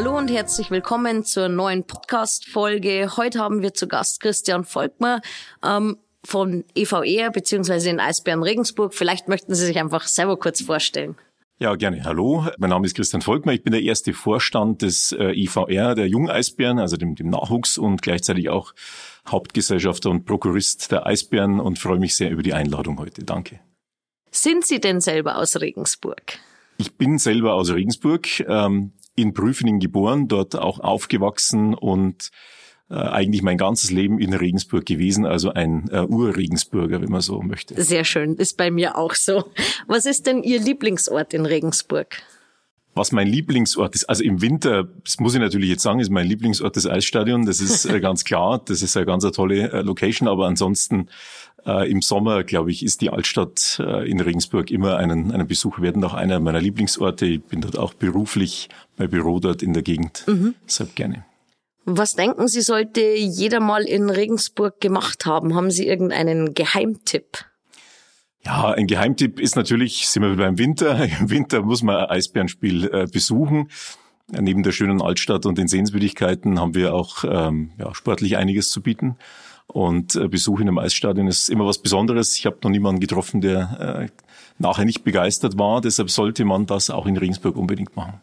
Hallo und herzlich willkommen zur neuen Podcast-Folge. Heute haben wir zu Gast Christian Volkmer ähm, von EVR bzw. den Eisbären Regensburg. Vielleicht möchten Sie sich einfach selber kurz vorstellen. Ja, gerne. Hallo, mein Name ist Christian Volkmer. Ich bin der erste Vorstand des äh, IVR, der Jungeisbären, also dem, dem Nachwuchs und gleichzeitig auch Hauptgesellschafter und Prokurist der Eisbären und freue mich sehr über die Einladung heute. Danke. Sind Sie denn selber aus Regensburg? Ich bin selber aus Regensburg, ähm, in Prüfening geboren, dort auch aufgewachsen und äh, eigentlich mein ganzes Leben in Regensburg gewesen, also ein äh, Ur-Regensburger, wenn man so möchte. Sehr schön, ist bei mir auch so. Was ist denn Ihr Lieblingsort in Regensburg? Was mein Lieblingsort ist, also im Winter, das muss ich natürlich jetzt sagen, ist mein Lieblingsort das Eisstadion. Das ist äh, ganz klar. Das ist eine ganz eine tolle äh, Location. Aber ansonsten äh, im Sommer, glaube ich, ist die Altstadt äh, in Regensburg immer einen, einen Besuch werden. Auch einer meiner Lieblingsorte. Ich bin dort auch beruflich, mein Büro dort in der Gegend. Mhm. Deshalb gerne. Was denken Sie, sollte jeder mal in Regensburg gemacht haben? Haben Sie irgendeinen Geheimtipp? Ja, ein Geheimtipp ist natürlich, sind wir beim Winter. Im Winter muss man ein Eisbärenspiel äh, besuchen. Neben der schönen Altstadt und den Sehenswürdigkeiten haben wir auch ähm, ja, sportlich einiges zu bieten. Und äh, Besuch in einem Eisstadion ist immer was Besonderes. Ich habe noch niemanden getroffen, der äh, nachher nicht begeistert war. Deshalb sollte man das auch in Regensburg unbedingt machen.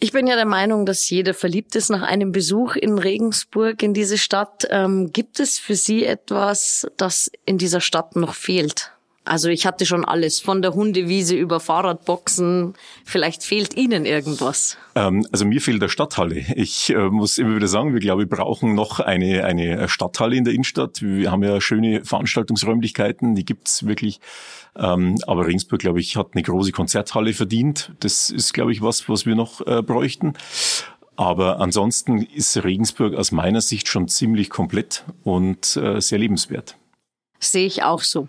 Ich bin ja der Meinung, dass jeder verliebt ist nach einem Besuch in Regensburg, in diese Stadt. Ähm, gibt es für Sie etwas, das in dieser Stadt noch fehlt? Also ich hatte schon alles, von der Hundewiese über Fahrradboxen. Vielleicht fehlt Ihnen irgendwas. Ähm, also mir fehlt der Stadthalle. Ich äh, muss immer wieder sagen, wir glaube, wir brauchen noch eine, eine Stadthalle in der Innenstadt. Wir haben ja schöne Veranstaltungsräumlichkeiten, die gibt's wirklich. Ähm, aber Regensburg, glaube ich, hat eine große Konzerthalle verdient. Das ist, glaube ich, was, was wir noch äh, bräuchten. Aber ansonsten ist Regensburg aus meiner Sicht schon ziemlich komplett und äh, sehr lebenswert. Sehe ich auch so.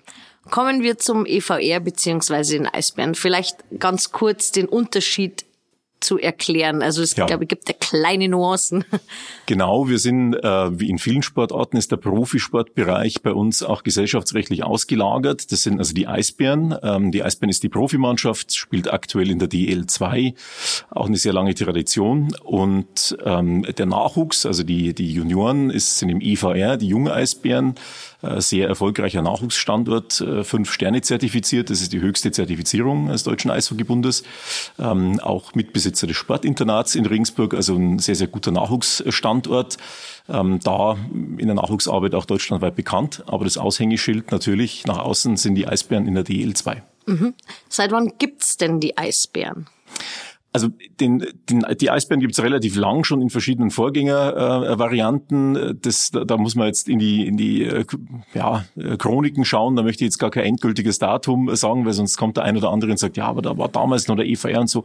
Kommen wir zum EVR beziehungsweise den Eisbären. Vielleicht ganz kurz den Unterschied zu erklären. Also es ja. glaube, gibt da kleine Nuancen. Genau, wir sind, äh, wie in vielen Sportarten, ist der Profisportbereich bei uns auch gesellschaftsrechtlich ausgelagert. Das sind also die Eisbären. Ähm, die Eisbären ist die Profimannschaft, spielt aktuell in der DL2, auch eine sehr lange Tradition. Und ähm, der Nachwuchs, also die, die Junioren, ist, sind im EVR, die junge Eisbären. Äh, sehr erfolgreicher Nachwuchsstandort, äh, fünf Sterne zertifiziert. Das ist die höchste Zertifizierung des Deutschen Eishockeybundes. Ähm, auch Mitbesitzer des Sportinternats in Regensburg, also ein sehr, sehr guter Nachwuchsstandort. Ähm, da in der Nachwuchsarbeit auch deutschlandweit bekannt. Aber das Aushängeschild natürlich nach außen sind die Eisbären in der DL2. Mhm. Seit wann gibt's denn die Eisbären? Also den, den, die Eisbären gibt's relativ lang schon in verschiedenen Vorgängervarianten. Äh, das, da, da muss man jetzt in die, in die äh, ja, Chroniken schauen. Da möchte ich jetzt gar kein endgültiges Datum sagen, weil sonst kommt der ein oder andere und sagt, ja, aber da war damals noch der EVR und so.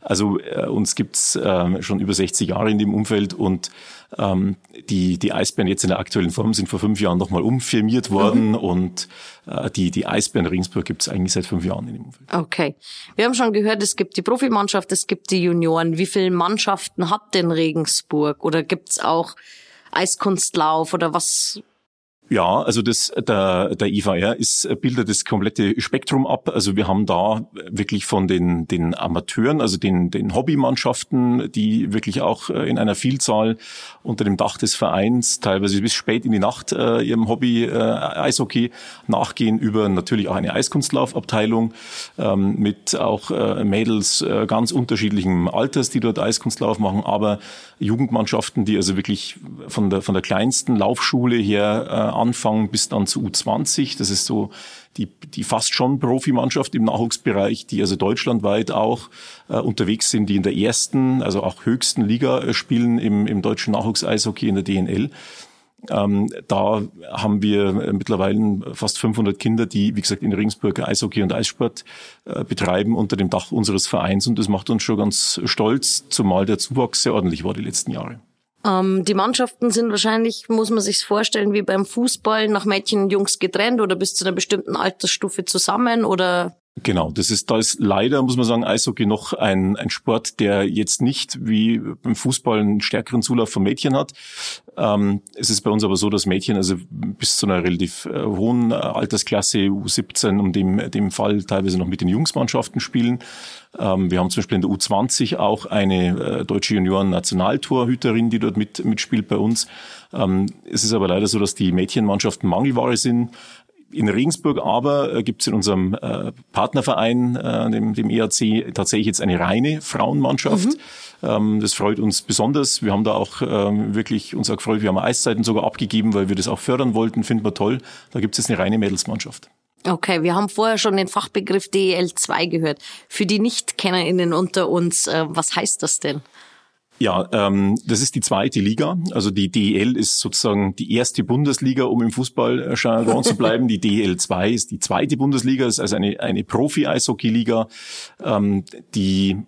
Also äh, uns gibt's äh, schon über 60 Jahre in dem Umfeld und ähm, die, die Eisbären jetzt in der aktuellen Form sind vor fünf Jahren nochmal umfirmiert worden mhm. und äh, die, die Eisbären Regensburg gibt es eigentlich seit fünf Jahren in dem Umfeld. Okay. Wir haben schon gehört, es gibt die Profimannschaft, es gibt die Junioren. Wie viele Mannschaften hat denn Regensburg? Oder gibt's auch Eiskunstlauf oder was ja, also das, der, der IVR ist, bildet das komplette Spektrum ab. Also wir haben da wirklich von den, den Amateuren, also den, den Hobbymannschaften, die wirklich auch äh, in einer Vielzahl unter dem Dach des Vereins teilweise bis spät in die Nacht äh, ihrem Hobby äh, Eishockey nachgehen, über natürlich auch eine Eiskunstlaufabteilung ähm, mit auch äh, Mädels äh, ganz unterschiedlichem Alters, die dort Eiskunstlauf machen, aber Jugendmannschaften, die also wirklich von der, von der kleinsten Laufschule her äh, anfangen bis dann zu U20. Das ist so die, die fast schon Profimannschaft im Nachwuchsbereich, die also deutschlandweit auch äh, unterwegs sind, die in der ersten, also auch höchsten Liga äh, spielen im, im deutschen Nachwuchseishockey in der DNL. Ähm, da haben wir mittlerweile fast 500 Kinder, die, wie gesagt, in Regensburg Eishockey und Eissport äh, betreiben unter dem Dach unseres Vereins und das macht uns schon ganz stolz, zumal der Zuwachs sehr ordentlich war die letzten Jahre. Ähm, die Mannschaften sind wahrscheinlich, muss man sich vorstellen, wie beim Fußball nach Mädchen und Jungs getrennt oder bis zu einer bestimmten Altersstufe zusammen oder Genau, das ist, da ist leider, muss man sagen, Eishockey noch ein, ein Sport, der jetzt nicht wie beim Fußball einen stärkeren Zulauf von Mädchen hat. Ähm, es ist bei uns aber so, dass Mädchen also bis zu einer relativ äh, hohen äh, Altersklasse, U17, um dem, dem Fall teilweise noch mit den Jungsmannschaften spielen. Ähm, wir haben zum Beispiel in der U20 auch eine äh, deutsche Junioren-Nationaltorhüterin, die dort mit, mitspielt bei uns. Ähm, es ist aber leider so, dass die Mädchenmannschaften Mangelware sind in Regensburg aber äh, gibt es in unserem äh, Partnerverein, äh, dem, dem ERC, tatsächlich jetzt eine reine Frauenmannschaft. Mhm. Ähm, das freut uns besonders. Wir haben da auch ähm, wirklich uns auch gefreut. Wir haben Eiszeiten sogar abgegeben, weil wir das auch fördern wollten. Finden wir toll. Da gibt es jetzt eine reine Mädelsmannschaft. Okay, wir haben vorher schon den Fachbegriff DEL2 gehört. Für die Nicht-KennerInnen unter uns, äh, was heißt das denn? Ja, ähm, das ist die zweite Liga. Also die DEL ist sozusagen die erste Bundesliga, um im Fußball äh, zu bleiben. Die DEL 2 ist die zweite Bundesliga, ist also eine, eine Profi-Eishockey-Liga, ähm, die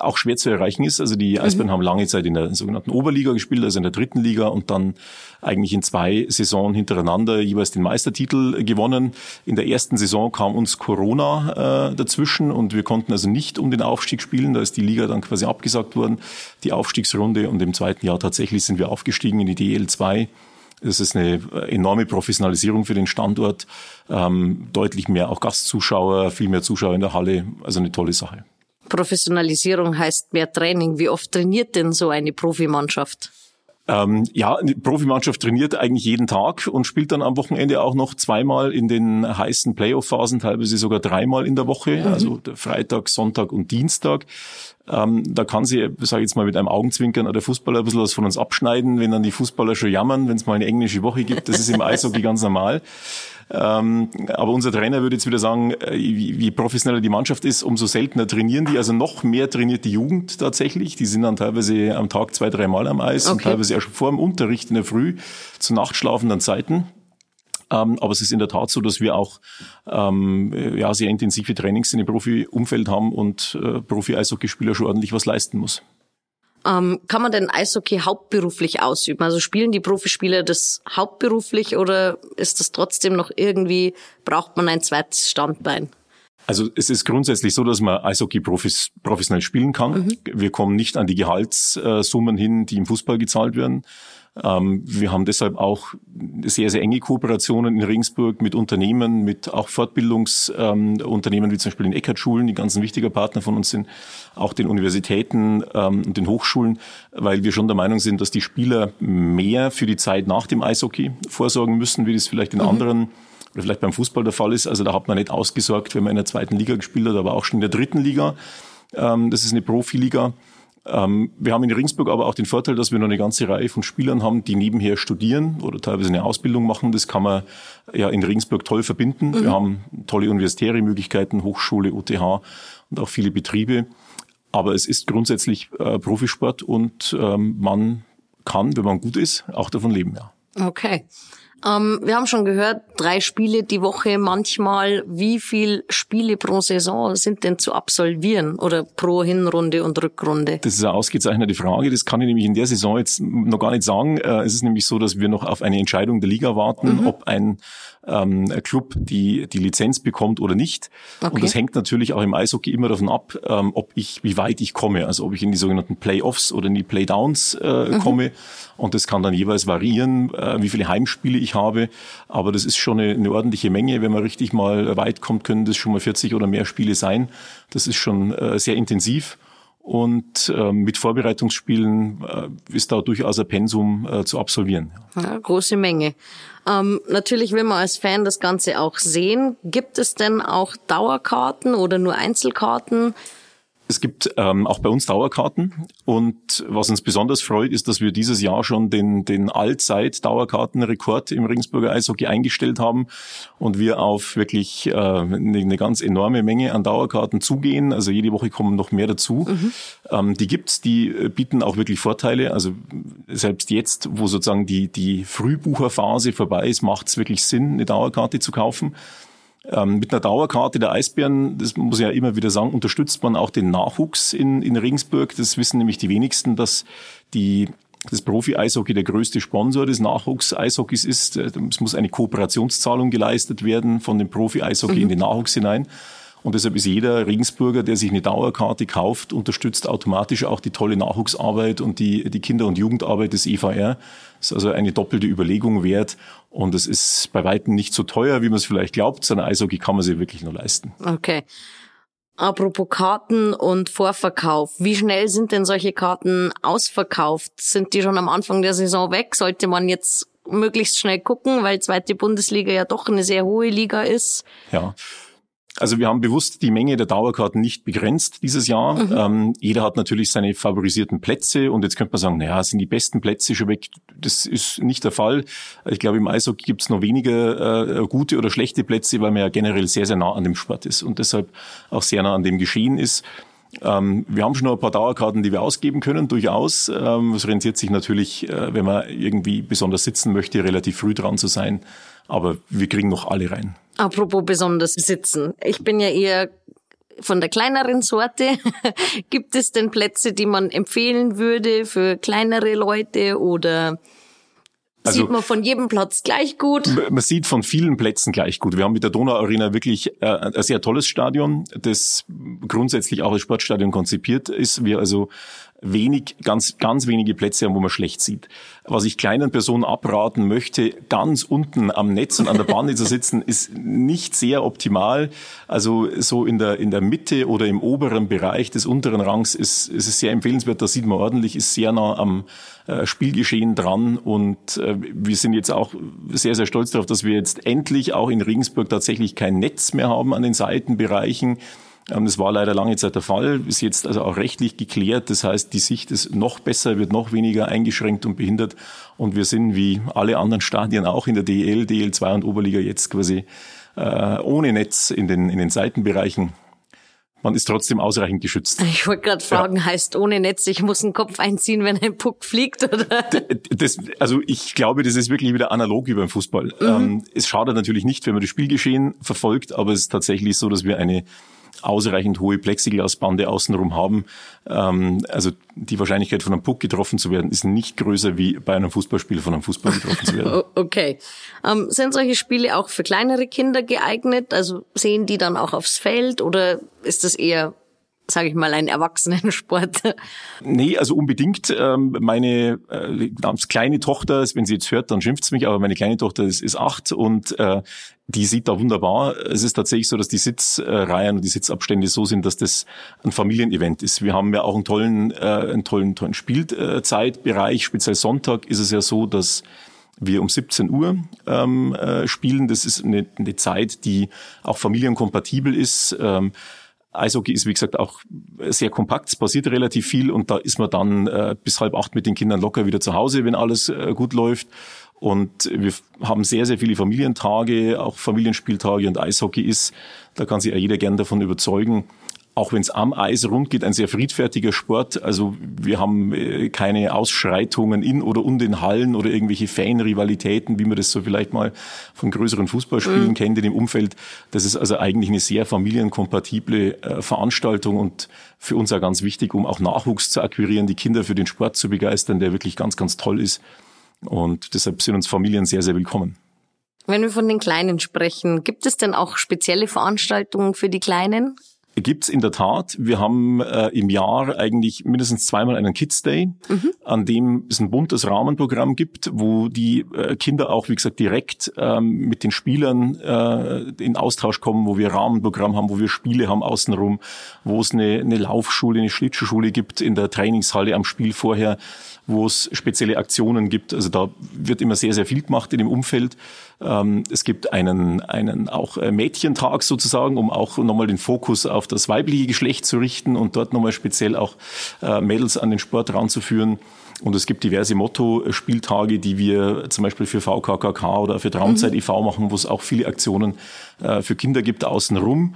auch schwer zu erreichen ist. Also die Eisbären mhm. haben lange Zeit in der sogenannten Oberliga gespielt, also in der dritten Liga und dann eigentlich in zwei Saisonen hintereinander jeweils den Meistertitel gewonnen. In der ersten Saison kam uns Corona äh, dazwischen und wir konnten also nicht um den Aufstieg spielen. Da ist die Liga dann quasi abgesagt worden, die Aufstiegsrunde und im zweiten Jahr tatsächlich sind wir aufgestiegen in die DL 2. Das ist eine enorme Professionalisierung für den Standort, ähm, deutlich mehr auch Gastzuschauer, viel mehr Zuschauer in der Halle, also eine tolle Sache. Professionalisierung heißt mehr Training. Wie oft trainiert denn so eine Profimannschaft? Ähm, ja, eine Profimannschaft trainiert eigentlich jeden Tag und spielt dann am Wochenende auch noch zweimal in den heißen Playoff-Phasen, teilweise sogar dreimal in der Woche, mhm. also Freitag, Sonntag und Dienstag. Ähm, da kann sie, sage ich jetzt mal mit einem Augenzwinkern, der Fußballer ein bisschen was von uns abschneiden, wenn dann die Fußballer schon jammern, wenn es mal eine englische Woche gibt. Das ist im Eishockey ganz normal. Ähm, aber unser Trainer würde jetzt wieder sagen, äh, wie, wie professioneller die Mannschaft ist, umso seltener trainieren die. Also noch mehr trainiert die Jugend tatsächlich. Die sind dann teilweise am Tag zwei, drei Mal am Eis okay. und teilweise erst vor dem Unterricht in der Früh zu nachtschlafenden Zeiten. Ähm, aber es ist in der Tat so, dass wir auch ähm, ja, sehr intensive Trainings in dem Profi-Umfeld haben und äh, Profi-Eishockeyspieler schon ordentlich was leisten muss. Ähm, kann man denn Eishockey hauptberuflich ausüben? Also spielen die Profispieler das hauptberuflich oder ist das trotzdem noch irgendwie, braucht man ein zweites Standbein? Also es ist grundsätzlich so, dass man Eishockey profis, professionell spielen kann. Mhm. Wir kommen nicht an die Gehaltssummen hin, die im Fußball gezahlt werden. Ähm, wir haben deshalb auch sehr, sehr enge Kooperationen in Regensburg mit Unternehmen, mit auch Fortbildungsunternehmen, wie zum Beispiel den Eckert-Schulen, die ganz ein wichtiger Partner von uns sind, auch den Universitäten ähm, und den Hochschulen, weil wir schon der Meinung sind, dass die Spieler mehr für die Zeit nach dem Eishockey vorsorgen müssen, wie das vielleicht in mhm. anderen oder vielleicht beim Fußball der Fall ist. Also da hat man nicht ausgesorgt, wenn man in der zweiten Liga gespielt hat, aber auch schon in der dritten Liga. Ähm, das ist eine Profiliga. Ähm, wir haben in Ringsburg aber auch den Vorteil, dass wir noch eine ganze Reihe von Spielern haben, die nebenher studieren oder teilweise eine Ausbildung machen. Das kann man ja in Ringsburg toll verbinden. Mhm. Wir haben tolle universitäre Möglichkeiten, Hochschule, UTH und auch viele Betriebe. Aber es ist grundsätzlich äh, Profisport und ähm, man kann, wenn man gut ist, auch davon leben, ja. Okay. Ähm, wir haben schon gehört, drei Spiele die Woche manchmal. Wie viel Spiele pro Saison sind denn zu absolvieren oder pro Hinrunde und Rückrunde? Das ist eine ausgezeichnete Frage. Das kann ich nämlich in der Saison jetzt noch gar nicht sagen. Äh, es ist nämlich so, dass wir noch auf eine Entscheidung der Liga warten, mhm. ob ein ähm, Club die, die Lizenz bekommt oder nicht. Okay. Und das hängt natürlich auch im Eishockey immer davon ab, ähm, ob ich, wie weit ich komme. Also ob ich in die sogenannten Playoffs oder in die Playdowns äh, mhm. komme. Und das kann dann jeweils variieren, äh, wie viele Heimspiele ich habe. Aber das ist schon eine, eine ordentliche Menge. Wenn man richtig mal weit kommt, können das schon mal 40 oder mehr Spiele sein. Das ist schon äh, sehr intensiv. Und äh, mit Vorbereitungsspielen äh, ist da durchaus ein Pensum äh, zu absolvieren. Ja, große Menge. Ähm, natürlich will man als Fan das Ganze auch sehen. Gibt es denn auch Dauerkarten oder nur Einzelkarten? Es gibt ähm, auch bei uns Dauerkarten und was uns besonders freut, ist, dass wir dieses Jahr schon den, den Allzeit-Dauerkartenrekord im Regensburger Eishockey eingestellt haben und wir auf wirklich äh, eine, eine ganz enorme Menge an Dauerkarten zugehen. Also jede Woche kommen noch mehr dazu. Mhm. Ähm, die gibt's, die äh, bieten auch wirklich Vorteile. Also selbst jetzt, wo sozusagen die, die Frühbucherphase vorbei ist, macht es wirklich Sinn, eine Dauerkarte zu kaufen. Ähm, mit einer Dauerkarte der Eisbären, das muss ich ja immer wieder sagen, unterstützt man auch den Nachwuchs in, in Regensburg. Das wissen nämlich die wenigsten, dass die das Profi-Eishockey der größte Sponsor des Nachwuchs-Eishockeys ist. Äh, es muss eine Kooperationszahlung geleistet werden von dem Profi-Eishockey mhm. in den Nachwuchs hinein. Und deshalb ist jeder Regensburger, der sich eine Dauerkarte kauft, unterstützt automatisch auch die tolle Nachwuchsarbeit und die, die Kinder- und Jugendarbeit des EVR. Das ist also eine doppelte Überlegung wert. Und es ist bei Weitem nicht so teuer, wie man es vielleicht glaubt, sondern Eishockey kann man sich wirklich nur leisten. Okay. Apropos Karten und Vorverkauf. Wie schnell sind denn solche Karten ausverkauft? Sind die schon am Anfang der Saison weg? Sollte man jetzt möglichst schnell gucken, weil zweite Bundesliga ja doch eine sehr hohe Liga ist? Ja. Also wir haben bewusst die Menge der Dauerkarten nicht begrenzt dieses Jahr. Mhm. Ähm, jeder hat natürlich seine favorisierten Plätze und jetzt könnte man sagen, naja, sind die besten Plätze schon weg? Das ist nicht der Fall. Ich glaube, im Eishockey gibt es noch weniger äh, gute oder schlechte Plätze, weil man ja generell sehr, sehr nah an dem Sport ist und deshalb auch sehr nah an dem Geschehen ist. Ähm, wir haben schon noch ein paar Dauerkarten, die wir ausgeben können, durchaus. Ähm, es rentiert sich natürlich, äh, wenn man irgendwie besonders sitzen möchte, relativ früh dran zu sein. Aber wir kriegen noch alle rein. Apropos besonders sitzen. Ich bin ja eher von der kleineren Sorte. Gibt es denn Plätze, die man empfehlen würde für kleinere Leute oder also, sieht man von jedem Platz gleich gut? Man sieht von vielen Plätzen gleich gut. Wir haben mit der Donau Arena wirklich äh, ein sehr tolles Stadion, das grundsätzlich auch als Sportstadion konzipiert ist. Wir also wenig, ganz, ganz wenige Plätze haben, wo man schlecht sieht. Was ich kleinen Personen abraten möchte, ganz unten am Netz und an der Bahn zu sitzen, ist nicht sehr optimal. Also so in der, in der Mitte oder im oberen Bereich des unteren Rangs ist, ist es sehr empfehlenswert. Da sieht man ordentlich, ist sehr nah am äh, Spielgeschehen dran und äh, wir sind jetzt auch sehr, sehr stolz darauf, dass wir jetzt endlich auch in Regensburg tatsächlich kein Netz mehr haben an den Seitenbereichen. Ähm, das war leider lange Zeit der Fall, ist jetzt also auch rechtlich geklärt. Das heißt, die Sicht ist noch besser, wird noch weniger eingeschränkt und behindert. Und wir sind wie alle anderen Stadien auch in der DL, DL2 und Oberliga jetzt quasi äh, ohne Netz in den, in den Seitenbereichen man ist trotzdem ausreichend geschützt. Ich wollte gerade fragen, ja. heißt ohne Netz, ich muss einen Kopf einziehen, wenn ein Puck fliegt, oder? Das, also ich glaube, das ist wirklich wieder analog wie beim Fußball. Mhm. Ähm, es schadet natürlich nicht, wenn man das Spielgeschehen verfolgt, aber es ist tatsächlich so, dass wir eine ausreichend hohe Plexiglasbande außenrum haben. Ähm, also die Wahrscheinlichkeit von einem Puck getroffen zu werden, ist nicht größer wie bei einem Fußballspiel von einem Fußball getroffen zu werden. Okay. Ähm, sind solche Spiele auch für kleinere Kinder geeignet? Also sehen die dann auch aufs Feld oder ist das eher sage ich mal, ein Erwachsenensport? Nee, also unbedingt. Ähm, meine äh, kleine Tochter, wenn sie jetzt hört, dann schimpft's mich, aber meine kleine Tochter ist, ist acht und äh, die sieht da wunderbar. Es ist tatsächlich so, dass die Sitzreihen und die Sitzabstände so sind, dass das ein Familienevent ist. Wir haben ja auch einen tollen, äh, einen tollen, tollen Spielzeitbereich. Speziell Sonntag ist es ja so, dass wir um 17 Uhr ähm, äh, spielen. Das ist eine, eine Zeit, die auch familienkompatibel ist. Ähm, Eishockey ist, wie gesagt, auch sehr kompakt, es passiert relativ viel und da ist man dann äh, bis halb acht mit den Kindern locker wieder zu Hause, wenn alles äh, gut läuft. Und wir haben sehr, sehr viele Familientage, auch Familienspieltage und Eishockey ist, da kann sich ja jeder gern davon überzeugen, auch wenn es am Eis rund geht, ein sehr friedfertiger Sport. Also wir haben äh, keine Ausschreitungen in oder um den Hallen oder irgendwelche Fanrivalitäten, wie man das so vielleicht mal von größeren Fußballspielen mhm. kennt in dem Umfeld. Das ist also eigentlich eine sehr familienkompatible äh, Veranstaltung und für uns auch ganz wichtig, um auch Nachwuchs zu akquirieren, die Kinder für den Sport zu begeistern, der wirklich ganz, ganz toll ist. Und deshalb sind uns Familien sehr, sehr willkommen. Wenn wir von den Kleinen sprechen, gibt es denn auch spezielle Veranstaltungen für die Kleinen? Gibt's in der Tat. Wir haben äh, im Jahr eigentlich mindestens zweimal einen Kids Day, mhm. an dem es ein buntes Rahmenprogramm gibt, wo die äh, Kinder auch, wie gesagt, direkt ähm, mit den Spielern äh, in Austausch kommen, wo wir Rahmenprogramm haben, wo wir Spiele haben außenrum, wo es eine, eine Laufschule, eine Schlittschuhschule gibt in der Trainingshalle am Spiel vorher, wo es spezielle Aktionen gibt. Also da wird immer sehr, sehr viel gemacht in dem Umfeld. Ähm, es gibt einen, einen auch äh, Mädchentag sozusagen, um auch nochmal den Fokus auf das weibliche Geschlecht zu richten und dort nochmal speziell auch äh, Mädels an den Sport ranzuführen. Und es gibt diverse Motto-Spieltage, die wir zum Beispiel für VKKK oder für Traumzeit mhm. e.V. machen, wo es auch viele Aktionen äh, für Kinder gibt außenrum.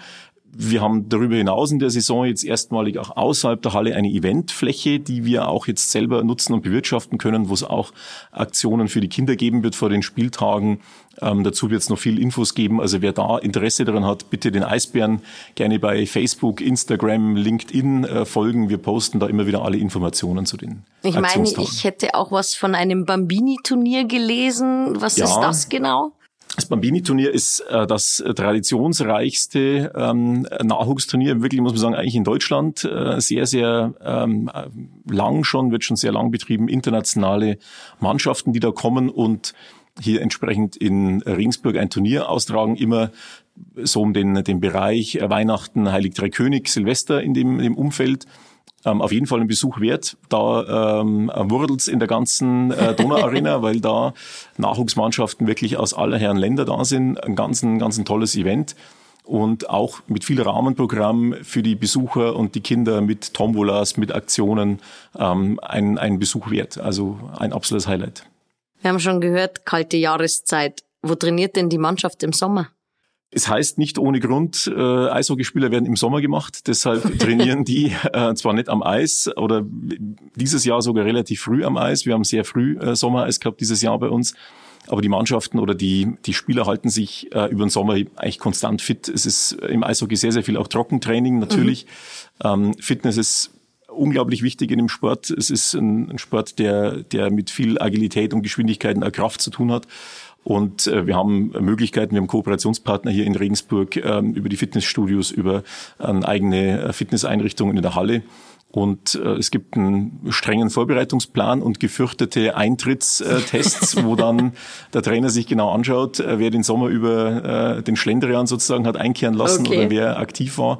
Wir haben darüber hinaus in der Saison jetzt erstmalig auch außerhalb der Halle eine Eventfläche, die wir auch jetzt selber nutzen und bewirtschaften können, wo es auch Aktionen für die Kinder geben wird vor den Spieltagen. Ähm, dazu wird es noch viel Infos geben. Also wer da Interesse daran hat, bitte den Eisbären gerne bei Facebook, Instagram, LinkedIn äh, folgen. Wir posten da immer wieder alle Informationen zu den Ich meine, ich hätte auch was von einem Bambini-Turnier gelesen. Was ja, ist das genau? Das Bambini-Turnier ist äh, das traditionsreichste ähm, Nachwuchsturnier, wirklich muss man sagen, eigentlich in Deutschland. Äh, sehr, sehr ähm, lang schon, wird schon sehr lang betrieben. Internationale Mannschaften, die da kommen und hier entsprechend in Regensburg ein Turnier austragen, immer so um den, den Bereich Weihnachten, Heilig Drei König, Silvester in dem, in dem Umfeld ähm, auf jeden Fall ein Besuch wert. Da ähm, wurdelt's in der ganzen äh, Donauarena, weil da Nachwuchsmannschaften wirklich aus aller Herren Länder da sind. Ein ganz, ein ganz ein tolles Event und auch mit viel Rahmenprogramm für die Besucher und die Kinder mit Tombolas, mit Aktionen ähm, ein, ein Besuch wert. Also ein absolutes Highlight. Wir haben schon gehört, kalte Jahreszeit. Wo trainiert denn die Mannschaft im Sommer? Es heißt nicht ohne Grund, äh, Eishockeyspieler werden im Sommer gemacht. Deshalb trainieren die äh, zwar nicht am Eis oder dieses Jahr sogar relativ früh am Eis. Wir haben sehr früh äh, Sommereis gehabt dieses Jahr bei uns. Aber die Mannschaften oder die, die Spieler halten sich äh, über den Sommer eigentlich konstant fit. Es ist im Eishockey sehr, sehr viel auch Trockentraining natürlich. Mhm. Ähm, Fitness ist unglaublich wichtig in dem Sport. Es ist ein, ein Sport, der, der mit viel Agilität und Geschwindigkeit und Kraft zu tun hat. Und äh, wir haben Möglichkeiten, wir haben Kooperationspartner hier in Regensburg ähm, über die Fitnessstudios, über ähm, eigene äh, Fitnesseinrichtungen in der Halle. Und äh, es gibt einen strengen Vorbereitungsplan und gefürchtete Eintrittstests, wo dann der Trainer sich genau anschaut, äh, wer den Sommer über äh, den Schlendrian sozusagen hat einkehren lassen okay. oder wer aktiv war.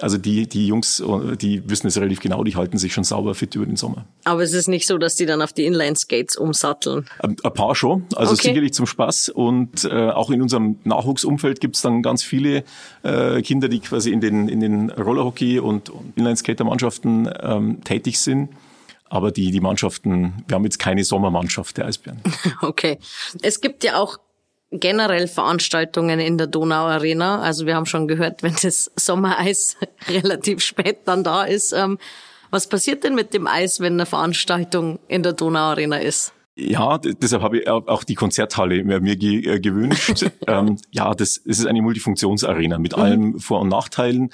Also die, die Jungs, die wissen es relativ genau, die halten sich schon sauber fit über den Sommer. Aber es ist nicht so, dass die dann auf die Inline-Skates umsatteln? Ein, ein paar schon, also okay. sicherlich zum Spaß. Und äh, auch in unserem Nachwuchsumfeld gibt es dann ganz viele äh, Kinder, die quasi in den, in den Rollerhockey- und, und Inline-Skater-Mannschaften ähm, tätig sind. Aber die, die Mannschaften, wir haben jetzt keine Sommermannschaft der Eisbären. Okay. Es gibt ja auch generell Veranstaltungen in der Donau Arena. Also wir haben schon gehört, wenn das Sommereis relativ spät dann da ist. Ähm, was passiert denn mit dem Eis, wenn eine Veranstaltung in der Donau Arena ist? Ja, deshalb habe ich auch die Konzerthalle mir äh, gewünscht. ähm, ja, das, das ist eine Multifunktionsarena mit mhm. allen Vor- und Nachteilen.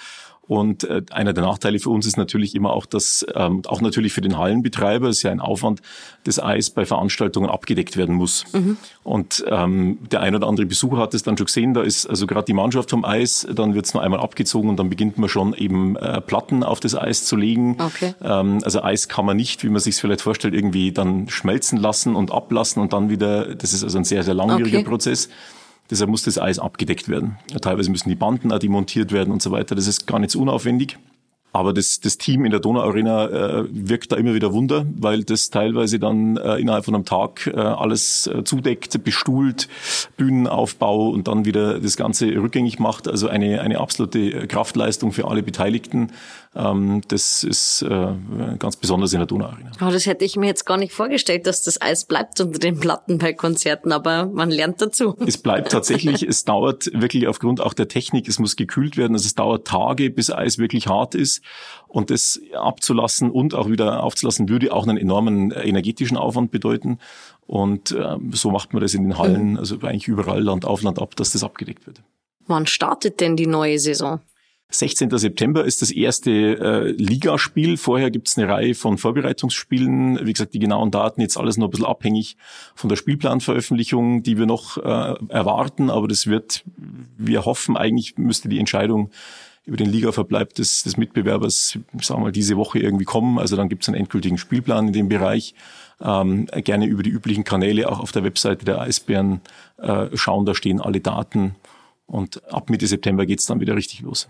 Und äh, einer der Nachteile für uns ist natürlich immer auch, dass ähm, auch natürlich für den Hallenbetreiber ist ja ein Aufwand, das Eis bei Veranstaltungen abgedeckt werden muss. Mhm. Und ähm, der ein oder andere Besucher hat es dann schon gesehen, da ist also gerade die Mannschaft vom Eis, dann wird es nur einmal abgezogen und dann beginnt man schon eben äh, Platten auf das Eis zu legen. Okay. Ähm, also Eis kann man nicht, wie man sich vielleicht vorstellt, irgendwie dann schmelzen lassen und ablassen und dann wieder, das ist also ein sehr, sehr langwieriger okay. Prozess. Deshalb muss das Eis abgedeckt werden. Teilweise müssen die Banden auch demontiert werden und so weiter. Das ist gar nicht so unaufwendig. Aber das, das Team in der Donauarena äh, wirkt da immer wieder Wunder, weil das teilweise dann äh, innerhalb von einem Tag äh, alles äh, zudeckt, bestuhlt, Bühnenaufbau und dann wieder das Ganze rückgängig macht. Also eine, eine absolute Kraftleistung für alle Beteiligten. Ähm, das ist äh, ganz besonders in der Donauarena. Oh, das hätte ich mir jetzt gar nicht vorgestellt, dass das Eis bleibt unter den Platten bei Konzerten, aber man lernt dazu. Es bleibt tatsächlich, es dauert wirklich aufgrund auch der Technik, es muss gekühlt werden, also es dauert Tage, bis Eis wirklich hart ist. Und das abzulassen und auch wieder aufzulassen, würde auch einen enormen energetischen Aufwand bedeuten. Und äh, so macht man das in den Hallen, mhm. also eigentlich überall Land auf Land ab, dass das abgedeckt wird. Wann startet denn die neue Saison? 16. September ist das erste äh, Ligaspiel. Vorher gibt es eine Reihe von Vorbereitungsspielen. Wie gesagt, die genauen Daten jetzt alles nur ein bisschen abhängig von der Spielplanveröffentlichung, die wir noch äh, erwarten. Aber das wird, wir hoffen, eigentlich müsste die Entscheidung über den Ligaverbleib des, des Mitbewerbers, sagen wir mal, diese Woche irgendwie kommen. Also dann gibt es einen endgültigen Spielplan in dem Bereich. Ähm, gerne über die üblichen Kanäle auch auf der Webseite der Eisbären äh, schauen, da stehen alle Daten. Und ab Mitte September geht's dann wieder richtig los.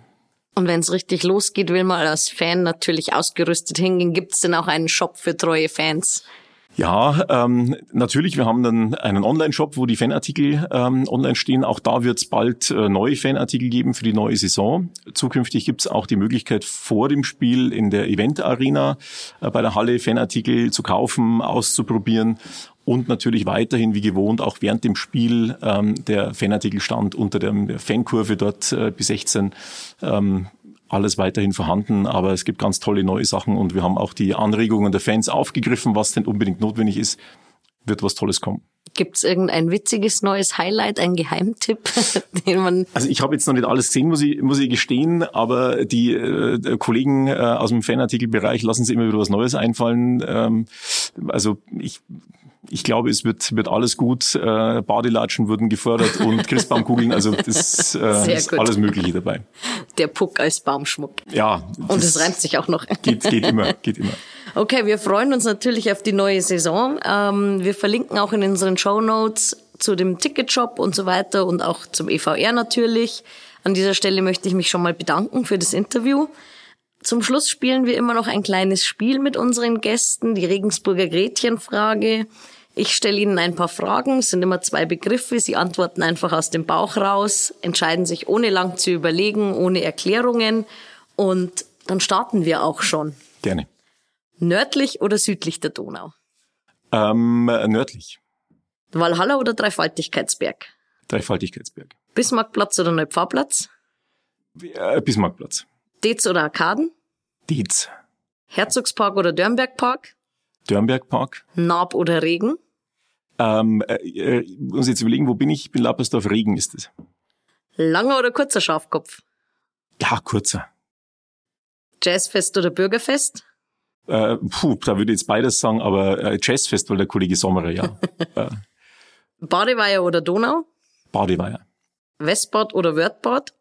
Und wenn es richtig losgeht, will man als Fan natürlich ausgerüstet hingehen. Gibt es denn auch einen Shop für treue Fans? Ja, ähm, natürlich. Wir haben dann einen Online-Shop, wo die Fanartikel ähm, online stehen. Auch da wird es bald äh, neue Fanartikel geben für die neue Saison. Zukünftig gibt es auch die Möglichkeit, vor dem Spiel in der Event-Arena äh, bei der Halle Fanartikel zu kaufen, auszuprobieren und natürlich weiterhin wie gewohnt auch während dem Spiel ähm, der Fanartikelstand unter dem, der Fankurve dort äh, bis 16 ähm, alles weiterhin vorhanden, aber es gibt ganz tolle neue Sachen und wir haben auch die Anregungen der Fans aufgegriffen, was denn unbedingt notwendig ist, wird was Tolles kommen. Gibt es irgendein witziges neues Highlight, ein Geheimtipp, den man? Also ich habe jetzt noch nicht alles gesehen, muss ich, muss ich gestehen, aber die äh, Kollegen äh, aus dem Fanartikelbereich lassen sich immer wieder was Neues einfallen. Ähm, also ich ich glaube, es wird, wird alles gut. Äh, Badelatschen wurden gefördert und Christbaumkugeln, also das äh, ist gut. alles Mögliche dabei. Der Puck als Baumschmuck. Ja. Und es reimt sich auch noch. Geht, geht immer, geht immer. Okay, wir freuen uns natürlich auf die neue Saison. Ähm, wir verlinken auch in unseren Show Notes zu dem Ticketshop und so weiter und auch zum EVR natürlich. An dieser Stelle möchte ich mich schon mal bedanken für das Interview. Zum Schluss spielen wir immer noch ein kleines Spiel mit unseren Gästen, die Regensburger Gretchenfrage. Ich stelle Ihnen ein paar Fragen, es sind immer zwei Begriffe. Sie antworten einfach aus dem Bauch raus, entscheiden sich ohne lang zu überlegen, ohne Erklärungen. Und dann starten wir auch schon. Gerne. Nördlich oder südlich der Donau? Ähm, nördlich. Walhalla oder Dreifaltigkeitsberg? Dreifaltigkeitsberg. Bismarckplatz oder Neupfarrplatz? Äh, Bismarckplatz. Dez oder Arkaden? Dez. Herzogspark oder Dörnbergpark? Dörnbergpark. Naab oder Regen? Ähm, äh, äh, muss jetzt überlegen, wo bin ich? Ich bin Lappersdorf, Regen ist es. Langer oder kurzer Schafkopf? Ja, kurzer. Jazzfest oder Bürgerfest? Äh, puh, da würde ich jetzt beides sagen, aber äh, Jazzfest, weil der Kollege Sommerer, ja. äh. Badeweiher oder Donau? Badeweiher. Westbad oder Wörthbad?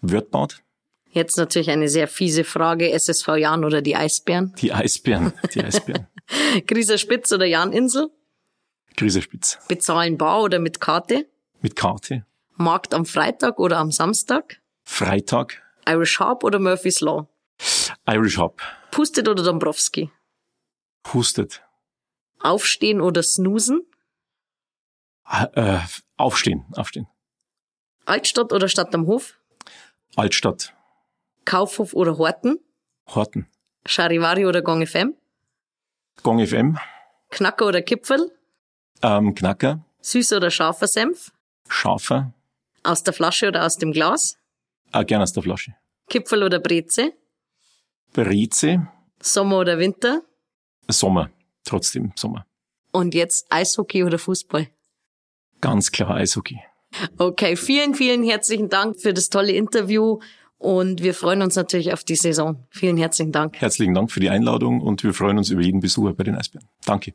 Wörthbad. Jetzt natürlich eine sehr fiese Frage. SSV Jan oder die Eisbären? Die Eisbären, die Eisbären. Grieser Spitz oder Janinsel? Grieserspitz. Bezahlen bar oder mit Karte? Mit Karte. Markt am Freitag oder am Samstag? Freitag. Irish Harp oder Murphy's Law? Irish Harp. Pustet oder Dombrowski? Pustet. Aufstehen oder snoosen? Äh, aufstehen, aufstehen. Altstadt oder Stadt am Hof? Altstadt. Kaufhof oder Horten? Horten. Charivari oder Gong FM? Gong FM. Knacker oder Kipfel? Ähm, Knacker. Süßer oder scharfer Senf? Scharfer. Aus der Flasche oder aus dem Glas? Äh, gern aus der Flasche. Kipfel oder Breze? Breze. Sommer oder Winter? Sommer. Trotzdem Sommer. Und jetzt Eishockey oder Fußball? Ganz klar Eishockey. Okay, vielen, vielen herzlichen Dank für das tolle Interview und wir freuen uns natürlich auf die Saison. Vielen herzlichen Dank. Herzlichen Dank für die Einladung und wir freuen uns über jeden Besucher bei den Eisbären. Danke.